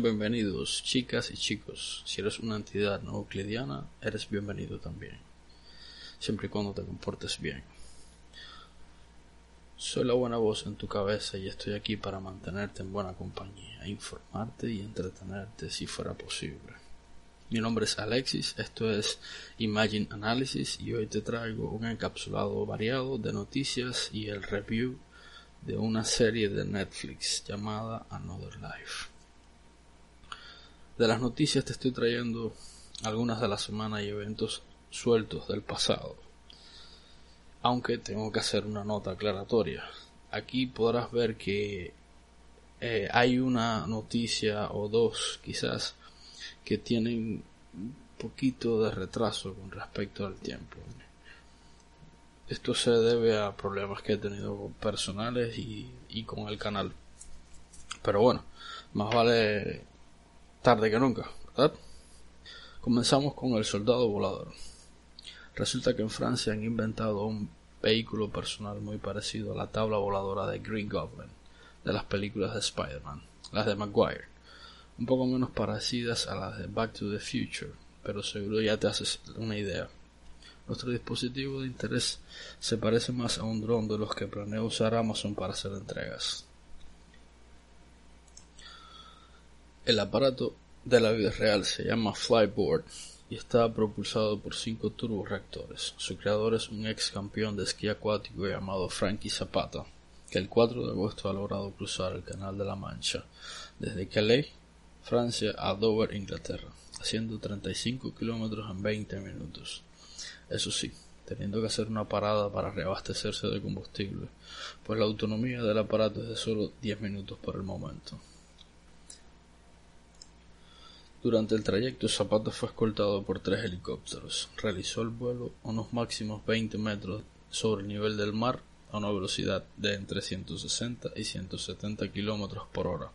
Bienvenidos, chicas y chicos. Si eres una entidad no euclidiana, eres bienvenido también. Siempre y cuando te comportes bien. Soy la buena voz en tu cabeza y estoy aquí para mantenerte en buena compañía, informarte y entretenerte si fuera posible. Mi nombre es Alexis, esto es Imagine Analysis y hoy te traigo un encapsulado variado de noticias y el review de una serie de Netflix llamada Another Life. De las noticias te estoy trayendo algunas de la semana y eventos sueltos del pasado. Aunque tengo que hacer una nota aclaratoria. Aquí podrás ver que eh, hay una noticia o dos quizás que tienen un poquito de retraso con respecto al tiempo. Esto se debe a problemas que he tenido personales y, y con el canal. Pero bueno, más vale tarde que nunca, ¿verdad? Comenzamos con el soldado volador. Resulta que en Francia han inventado un vehículo personal muy parecido a la tabla voladora de Green Goblin de las películas de Spider-Man, las de Maguire, un poco menos parecidas a las de Back to the Future, pero seguro ya te haces una idea. Nuestro dispositivo de interés se parece más a un dron de los que planea usar Amazon para hacer entregas. El aparato de la vida real se llama Flyboard y está propulsado por cinco turboreactores. Su creador es un ex campeón de esquí acuático llamado Frankie Zapata, que el 4 de agosto ha logrado cruzar el Canal de la Mancha desde Calais, Francia, a Dover, Inglaterra, haciendo 35 kilómetros en 20 minutos. Eso sí, teniendo que hacer una parada para reabastecerse de combustible, pues la autonomía del aparato es de solo 10 minutos por el momento. Durante el trayecto, Zapata fue escoltado por tres helicópteros. Realizó el vuelo unos máximos 20 metros sobre el nivel del mar a una velocidad de entre 160 y 170 kilómetros por hora,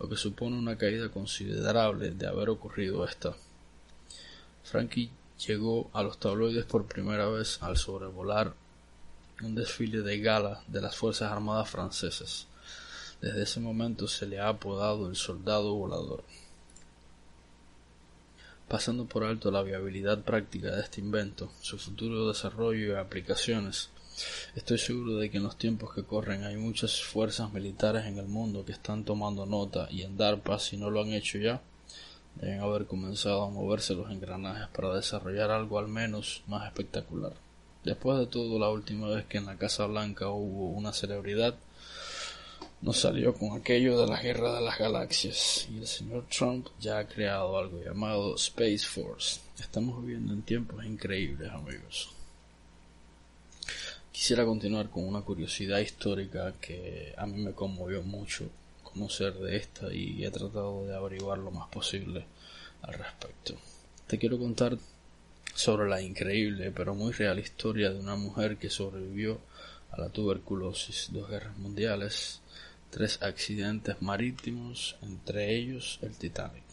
lo que supone una caída considerable de haber ocurrido esta. Frankie llegó a los tabloides por primera vez al sobrevolar un desfile de gala de las Fuerzas Armadas francesas. Desde ese momento se le ha apodado el soldado volador pasando por alto la viabilidad práctica de este invento, su futuro desarrollo y aplicaciones. Estoy seguro de que en los tiempos que corren hay muchas fuerzas militares en el mundo que están tomando nota y en DARPA, si no lo han hecho ya, deben haber comenzado a moverse los engranajes para desarrollar algo al menos más espectacular. Después de todo, la última vez que en la Casa Blanca hubo una celebridad nos salió con aquello de la guerra de las galaxias y el señor Trump ya ha creado algo llamado Space Force. Estamos viviendo en tiempos increíbles, amigos. Quisiera continuar con una curiosidad histórica que a mí me conmovió mucho conocer de esta y he tratado de averiguar lo más posible al respecto. Te quiero contar sobre la increíble pero muy real historia de una mujer que sobrevivió a la tuberculosis, dos guerras mundiales, tres accidentes marítimos, entre ellos el Titanic.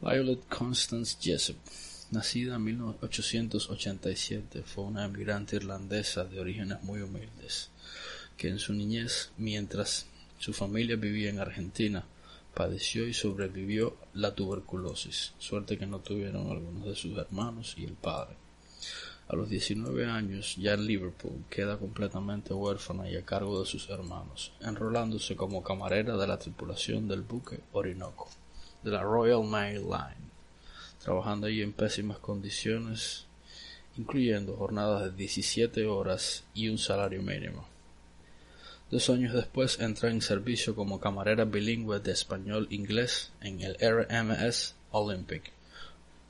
Violet Constance Jessup, nacida en 1887, fue una emigrante irlandesa de orígenes muy humildes, que en su niñez, mientras su familia vivía en Argentina, padeció y sobrevivió la tuberculosis, suerte que no tuvieron algunos de sus hermanos y el padre. A los 19 años, ya en Liverpool, queda completamente huérfana y a cargo de sus hermanos, enrolándose como camarera de la tripulación del buque Orinoco, de la Royal Mail Line, trabajando allí en pésimas condiciones, incluyendo jornadas de 17 horas y un salario mínimo. Dos años después entra en servicio como camarera bilingüe de español-inglés en el RMS Olympic.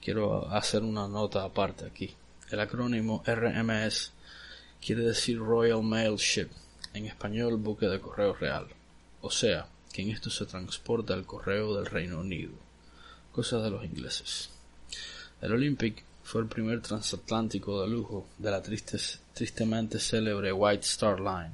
Quiero hacer una nota aparte aquí. El acrónimo RMS quiere decir Royal Mail Ship, en español buque de correo real. O sea, que en esto se transporta el correo del Reino Unido. Cosa de los ingleses. El Olympic fue el primer transatlántico de lujo de la tristemente célebre White Star Line,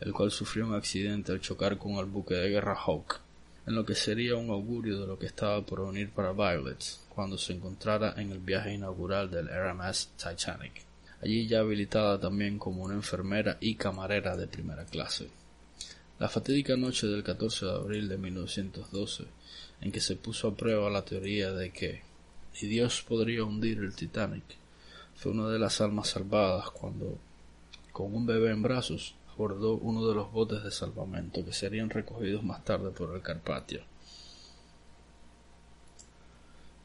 el cual sufrió un accidente al chocar con el buque de guerra Hawk, en lo que sería un augurio de lo que estaba por venir para Violet cuando se encontrara en el viaje inaugural del RMS Titanic, allí ya habilitada también como una enfermera y camarera de primera clase. La fatídica noche del 14 de abril de 1912, en que se puso a prueba la teoría de que y Dios podría hundir el Titanic. Fue una de las almas salvadas cuando, con un bebé en brazos, abordó uno de los botes de salvamento que serían recogidos más tarde por el Carpatio.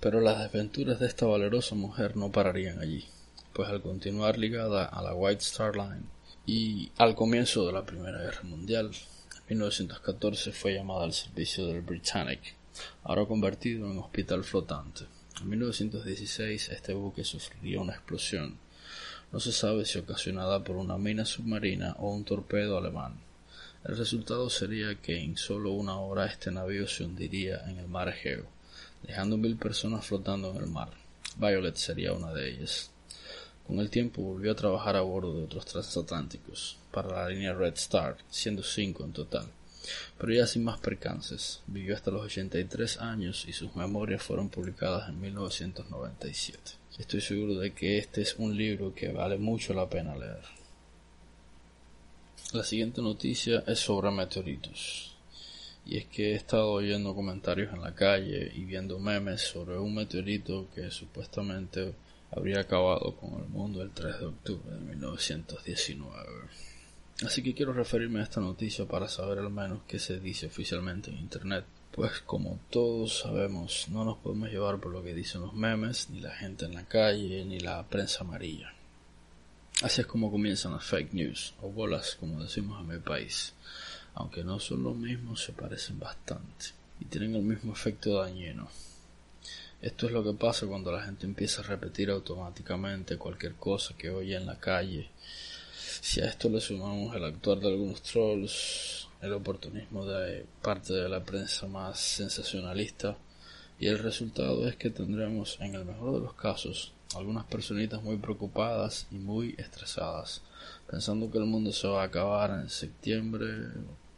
Pero las desventuras de esta valerosa mujer no pararían allí, pues al continuar ligada a la White Star Line y al comienzo de la Primera Guerra Mundial, en 1914 fue llamada al servicio del Britannic, ahora convertido en hospital flotante. En 1916 este buque sufriría una explosión. No se sabe si ocasionada por una mina submarina o un torpedo alemán. El resultado sería que en solo una hora este navío se hundiría en el mar Egeo, dejando mil personas flotando en el mar. Violet sería una de ellas. Con el tiempo volvió a trabajar a bordo de otros transatlánticos para la línea Red Star, siendo cinco en total pero ya sin más percances. Vivió hasta los 83 años y sus memorias fueron publicadas en 1997. Estoy seguro de que este es un libro que vale mucho la pena leer. La siguiente noticia es sobre meteoritos. Y es que he estado oyendo comentarios en la calle y viendo memes sobre un meteorito que supuestamente habría acabado con el mundo el 3 de octubre de 1919. Así que quiero referirme a esta noticia para saber al menos qué se dice oficialmente en Internet. Pues como todos sabemos, no nos podemos llevar por lo que dicen los memes, ni la gente en la calle, ni la prensa amarilla. Así es como comienzan las fake news, o bolas como decimos en mi país. Aunque no son lo mismo, se parecen bastante, y tienen el mismo efecto dañino. Esto es lo que pasa cuando la gente empieza a repetir automáticamente cualquier cosa que oye en la calle si a esto le sumamos el actuar de algunos trolls, el oportunismo de parte de la prensa más sensacionalista, y el resultado es que tendremos, en el mejor de los casos, algunas personitas muy preocupadas y muy estresadas, pensando que el mundo se va a acabar en septiembre,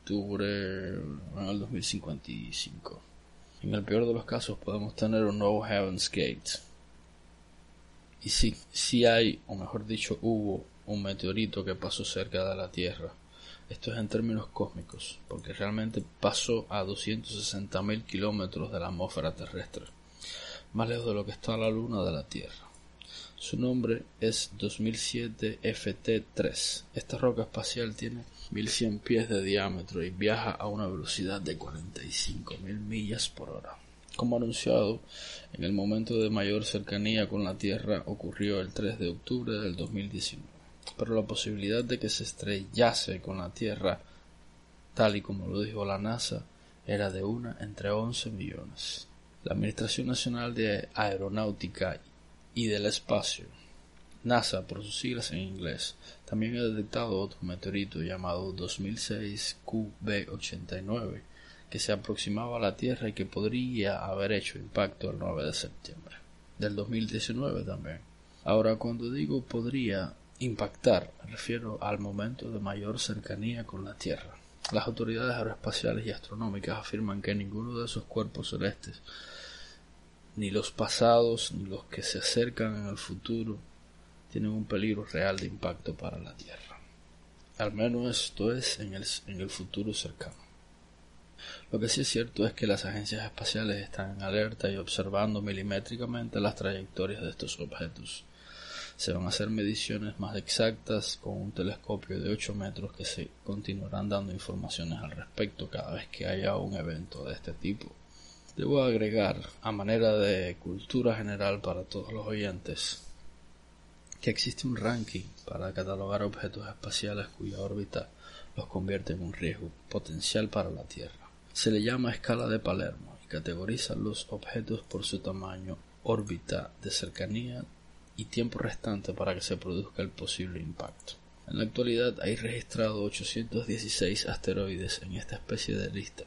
octubre, en el 2055. En el peor de los casos podemos tener un nuevo Heaven's Gate. Y si, si hay, o mejor dicho, hubo un meteorito que pasó cerca de la Tierra. Esto es en términos cósmicos, porque realmente pasó a 260.000 kilómetros de la atmósfera terrestre, más lejos de lo que está la Luna de la Tierra. Su nombre es 2007 FT3. Esta roca espacial tiene 1100 pies de diámetro y viaja a una velocidad de 45.000 millas por hora. Como anunciado, en el momento de mayor cercanía con la Tierra ocurrió el 3 de octubre del 2019 pero la posibilidad de que se estrellase con la Tierra, tal y como lo dijo la NASA, era de una entre once millones. La Administración Nacional de Aeronáutica y del Espacio, NASA por sus siglas en inglés, también ha detectado otro meteorito llamado 2006 QB89 que se aproximaba a la Tierra y que podría haber hecho impacto el 9 de septiembre del 2019 también. Ahora, cuando digo podría, Impactar, me refiero al momento de mayor cercanía con la Tierra. Las autoridades aeroespaciales y astronómicas afirman que ninguno de esos cuerpos celestes, ni los pasados ni los que se acercan en el futuro, tienen un peligro real de impacto para la Tierra. Al menos esto es en el, en el futuro cercano. Lo que sí es cierto es que las agencias espaciales están en alerta y observando milimétricamente las trayectorias de estos objetos se van a hacer mediciones más exactas con un telescopio de 8 metros que se continuarán dando informaciones al respecto cada vez que haya un evento de este tipo. Debo agregar, a manera de cultura general para todos los oyentes, que existe un ranking para catalogar objetos espaciales cuya órbita los convierte en un riesgo potencial para la Tierra. Se le llama escala de Palermo y categoriza los objetos por su tamaño, órbita de cercanía y tiempo restante para que se produzca el posible impacto. En la actualidad hay registrado 816 asteroides en esta especie de lista,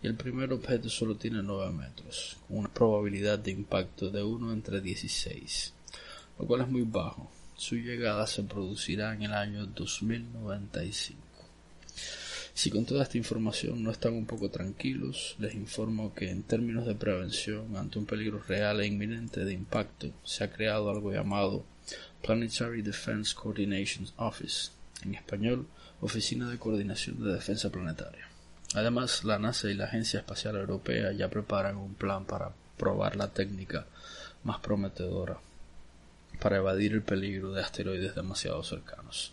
y el primer objeto solo tiene 9 metros, con una probabilidad de impacto de 1 entre 16, lo cual es muy bajo. Su llegada se producirá en el año 2095. Si con toda esta información no están un poco tranquilos, les informo que en términos de prevención ante un peligro real e inminente de impacto, se ha creado algo llamado Planetary Defense Coordination Office, en español, Oficina de Coordinación de Defensa Planetaria. Además, la NASA y la Agencia Espacial Europea ya preparan un plan para probar la técnica más prometedora para evadir el peligro de asteroides demasiado cercanos.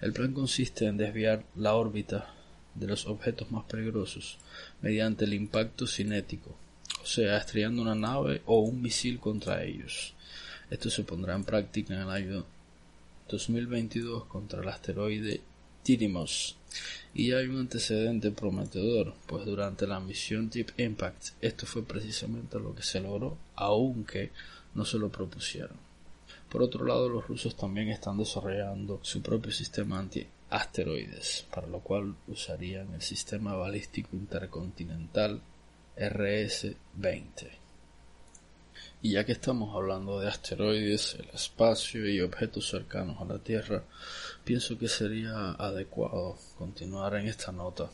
El plan consiste en desviar la órbita de los objetos más peligrosos mediante el impacto cinético, o sea, estrellando una nave o un misil contra ellos. Esto se pondrá en práctica en el año 2022 contra el asteroide Didymos y hay un antecedente prometedor, pues durante la misión Deep Impact esto fue precisamente lo que se logró, aunque no se lo propusieron. Por otro lado, los rusos también están desarrollando su propio sistema anti-asteroides, para lo cual usarían el sistema balístico intercontinental RS-20. Y ya que estamos hablando de asteroides, el espacio y objetos cercanos a la Tierra, pienso que sería adecuado continuar en esta nota.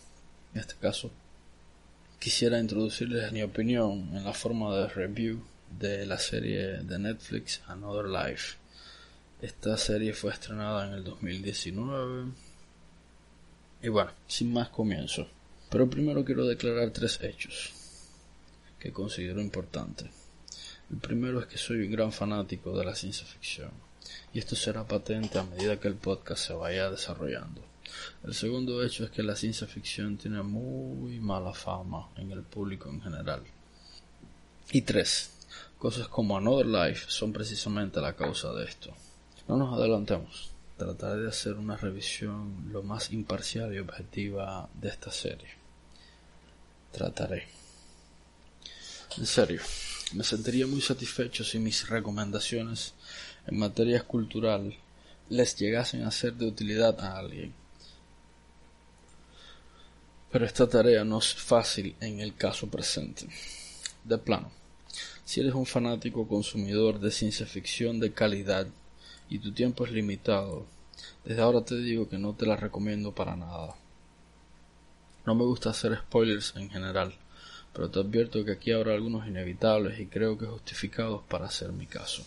En este caso, quisiera introducirles mi opinión en la forma de review de la serie de Netflix Another Life. Esta serie fue estrenada en el 2019. Y bueno, sin más comienzo. Pero primero quiero declarar tres hechos que considero importantes. El primero es que soy un gran fanático de la ciencia ficción, y esto será patente a medida que el podcast se vaya desarrollando. El segundo hecho es que la ciencia ficción tiene muy mala fama en el público en general. Y tres, cosas como Another Life son precisamente la causa de esto. No nos adelantemos, trataré de hacer una revisión lo más imparcial y objetiva de esta serie. Trataré. En serio, me sentiría muy satisfecho si mis recomendaciones en materia cultural les llegasen a ser de utilidad a alguien. Pero esta tarea no es fácil en el caso presente. De plano, si eres un fanático consumidor de ciencia ficción de calidad y tu tiempo es limitado, desde ahora te digo que no te la recomiendo para nada. No me gusta hacer spoilers en general, pero te advierto que aquí habrá algunos inevitables y creo que justificados para hacer mi caso.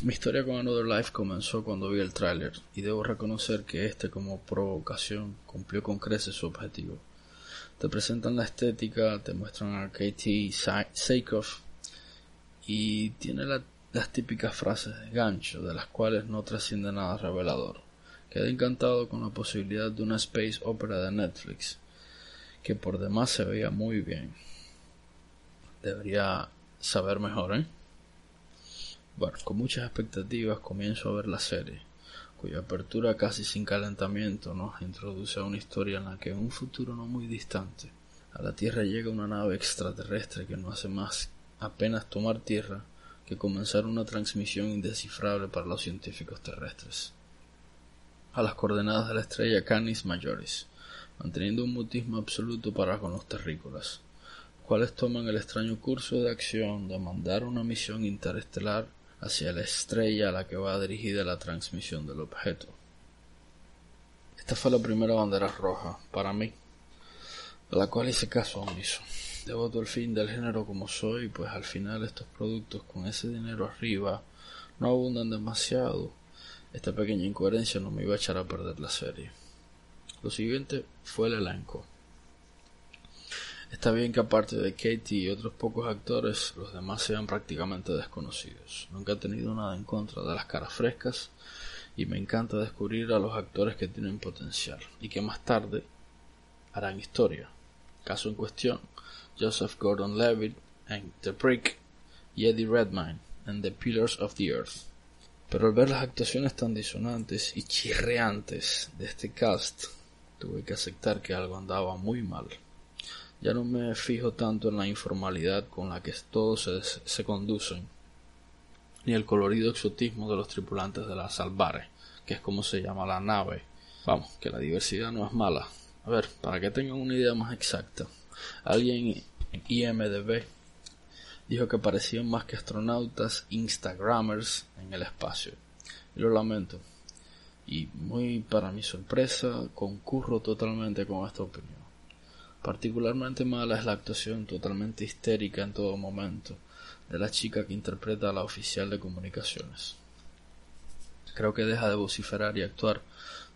Mi historia con Another Life comenzó cuando vi el tráiler y debo reconocer que este como provocación cumplió con creces su objetivo. Te presentan la estética, te muestran a Katie Sackhoff y tiene las típicas frases de gancho de las cuales no trasciende nada revelador. Quedé encantado con la posibilidad de una space opera de Netflix que por demás se veía muy bien. Debería saber mejor, ¿eh? Bueno, con muchas expectativas comienzo a ver la serie, cuya apertura casi sin calentamiento nos introduce a una historia en la que en un futuro no muy distante a la Tierra llega una nave extraterrestre que no hace más apenas tomar tierra que comenzar una transmisión indescifrable para los científicos terrestres. A las coordenadas de la estrella Canis Majoris, manteniendo un mutismo absoluto para con los terrícolas, cuales toman el extraño curso de acción de mandar una misión interestelar hacia la estrella a la que va dirigida la transmisión del objeto. Esta fue la primera bandera roja, para mí, a la cual hice caso omiso. Devoto al fin del género como soy, pues al final estos productos con ese dinero arriba no abundan demasiado. Esta pequeña incoherencia no me iba a echar a perder la serie. Lo siguiente fue el elenco. Está bien que aparte de Katie y otros pocos actores, los demás sean prácticamente desconocidos. Nunca he tenido nada en contra de las caras frescas y me encanta descubrir a los actores que tienen potencial y que más tarde harán historia. Caso en cuestión, Joseph Gordon-Levitt en The Prick y Eddie Redmayne en The Pillars of the Earth. Pero al ver las actuaciones tan disonantes y chirreantes de este cast, tuve que aceptar que algo andaba muy mal. Ya no me fijo tanto en la informalidad con la que todos se, se conducen, ni el colorido exotismo de los tripulantes de la Salvare, que es como se llama la nave. Vamos, que la diversidad no es mala. A ver, para que tengan una idea más exacta, alguien en IMDB dijo que parecían más que astronautas Instagrammers en el espacio. Y lo lamento. Y muy para mi sorpresa, concurro totalmente con esta opinión. Particularmente mala es la actuación totalmente histérica en todo momento de la chica que interpreta a la oficial de comunicaciones. Creo que deja de vociferar y actuar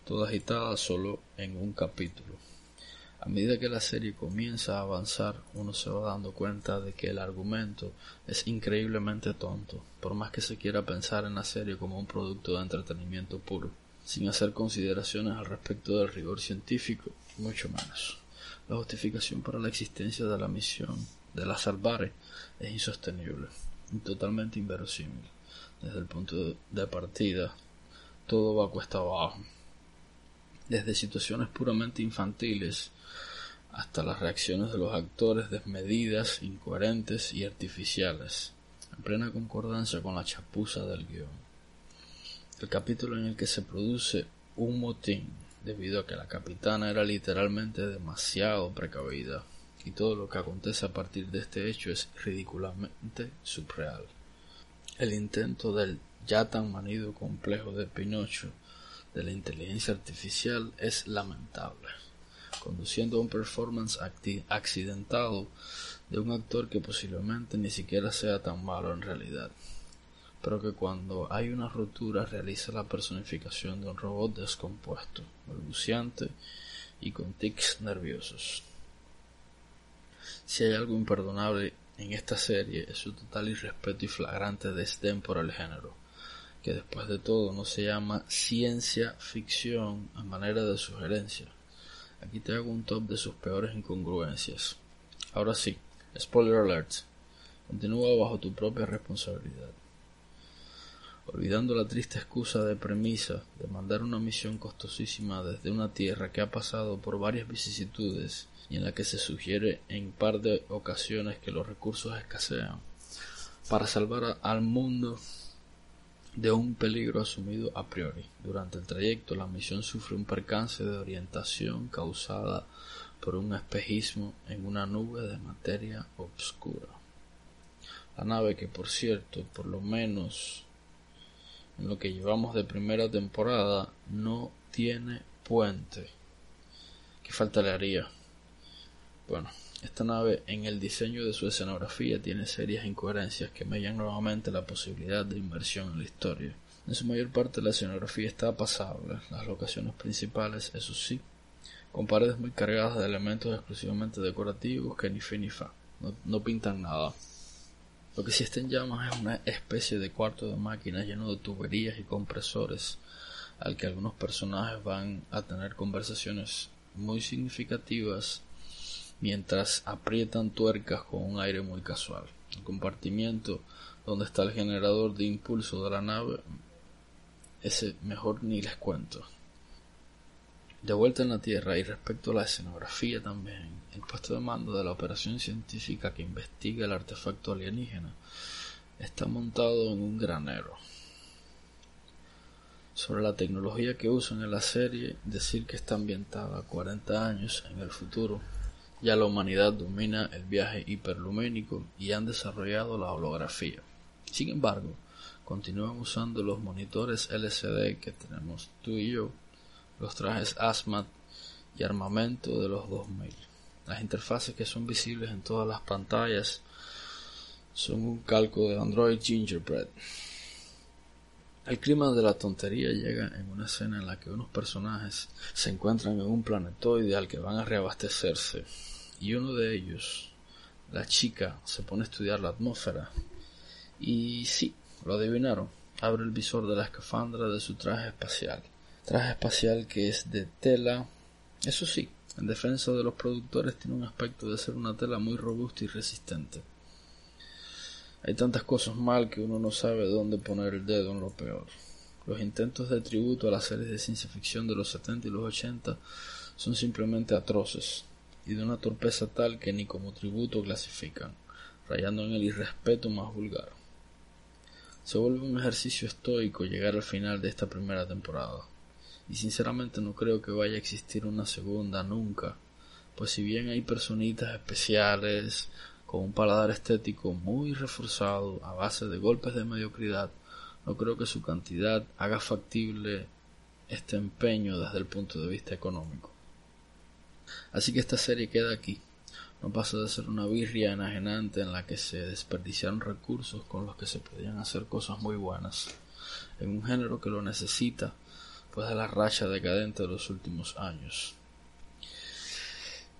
toda agitada solo en un capítulo. A medida que la serie comienza a avanzar, uno se va dando cuenta de que el argumento es increíblemente tonto, por más que se quiera pensar en la serie como un producto de entretenimiento puro, sin hacer consideraciones al respecto del rigor científico, mucho menos. La justificación para la existencia de la misión de la Salvare es insostenible y totalmente inverosímil. Desde el punto de partida, todo va cuesta abajo. Desde situaciones puramente infantiles hasta las reacciones de los actores desmedidas, incoherentes y artificiales, en plena concordancia con la chapuza del guion. El capítulo en el que se produce un motín debido a que la capitana era literalmente demasiado precavida, y todo lo que acontece a partir de este hecho es ridículamente subreal. El intento del ya tan manido complejo de Pinocho de la inteligencia artificial es lamentable, conduciendo a un performance accidentado de un actor que posiblemente ni siquiera sea tan malo en realidad pero que cuando hay una ruptura realiza la personificación de un robot descompuesto, balbuciante y con tics nerviosos. Si hay algo imperdonable en esta serie es su total irrespeto y flagrante desdén por el género, que después de todo no se llama ciencia ficción a manera de sugerencia. Aquí te hago un top de sus peores incongruencias. Ahora sí, spoiler alert. Continúa bajo tu propia responsabilidad olvidando la triste excusa de premisa de mandar una misión costosísima desde una tierra que ha pasado por varias vicisitudes y en la que se sugiere en par de ocasiones que los recursos escasean, para salvar al mundo de un peligro asumido a priori. Durante el trayecto la misión sufre un percance de orientación causada por un espejismo en una nube de materia obscura. La nave que por cierto, por lo menos en lo que llevamos de primera temporada no tiene puente. ¿Qué falta le haría? Bueno, esta nave en el diseño de su escenografía tiene serias incoherencias que mellan nuevamente la posibilidad de inversión en la historia. En su mayor parte la escenografía está pasable, las locaciones principales, eso sí, con paredes muy cargadas de elementos exclusivamente decorativos que ni fe ni fa, no, no pintan nada. Lo que sí está en llamas es una especie de cuarto de máquinas lleno de tuberías y compresores al que algunos personajes van a tener conversaciones muy significativas mientras aprietan tuercas con un aire muy casual. El compartimiento donde está el generador de impulso de la nave, ese mejor ni les cuento. De vuelta en la Tierra y respecto a la escenografía también, el puesto de mando de la operación científica que investiga el artefacto alienígena está montado en un granero. Sobre la tecnología que usan en la serie, decir que está ambientada 40 años en el futuro. Ya la humanidad domina el viaje hiperluménico y han desarrollado la holografía. Sin embargo, continúan usando los monitores LCD que tenemos tú y yo los trajes ASMAT y armamento de los 2000. Las interfaces que son visibles en todas las pantallas son un calco de Android Gingerbread. El clima de la tontería llega en una escena en la que unos personajes se encuentran en un planetoide al que van a reabastecerse. Y uno de ellos, la chica, se pone a estudiar la atmósfera. Y sí, lo adivinaron, abre el visor de la escafandra de su traje espacial. Traje espacial que es de tela, eso sí, En defensa de los productores tiene un aspecto de ser una tela muy robusta y resistente. Hay tantas cosas mal que uno no sabe dónde poner el dedo en lo peor. Los intentos de tributo a las series de ciencia ficción de los 70 y los 80 son simplemente atroces y de una torpeza tal que ni como tributo clasifican, rayando en el irrespeto más vulgar. Se vuelve un ejercicio estoico llegar al final de esta primera temporada y sinceramente no creo que vaya a existir una segunda nunca, pues si bien hay personitas especiales con un paladar estético muy reforzado a base de golpes de mediocridad, no creo que su cantidad haga factible este empeño desde el punto de vista económico. Así que esta serie queda aquí. No pasa de ser una birria enajenante en la que se desperdiciaron recursos con los que se podían hacer cosas muy buenas, en un género que lo necesita de la racha decadente de los últimos años.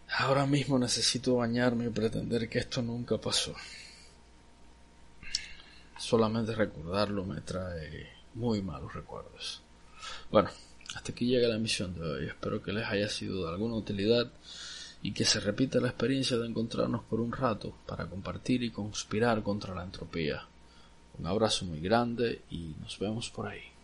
Ahora mismo necesito bañarme y pretender que esto nunca pasó. Solamente recordarlo me trae muy malos recuerdos. Bueno, hasta aquí llega la emisión de hoy. Espero que les haya sido de alguna utilidad y que se repita la experiencia de encontrarnos por un rato para compartir y conspirar contra la entropía. Un abrazo muy grande y nos vemos por ahí.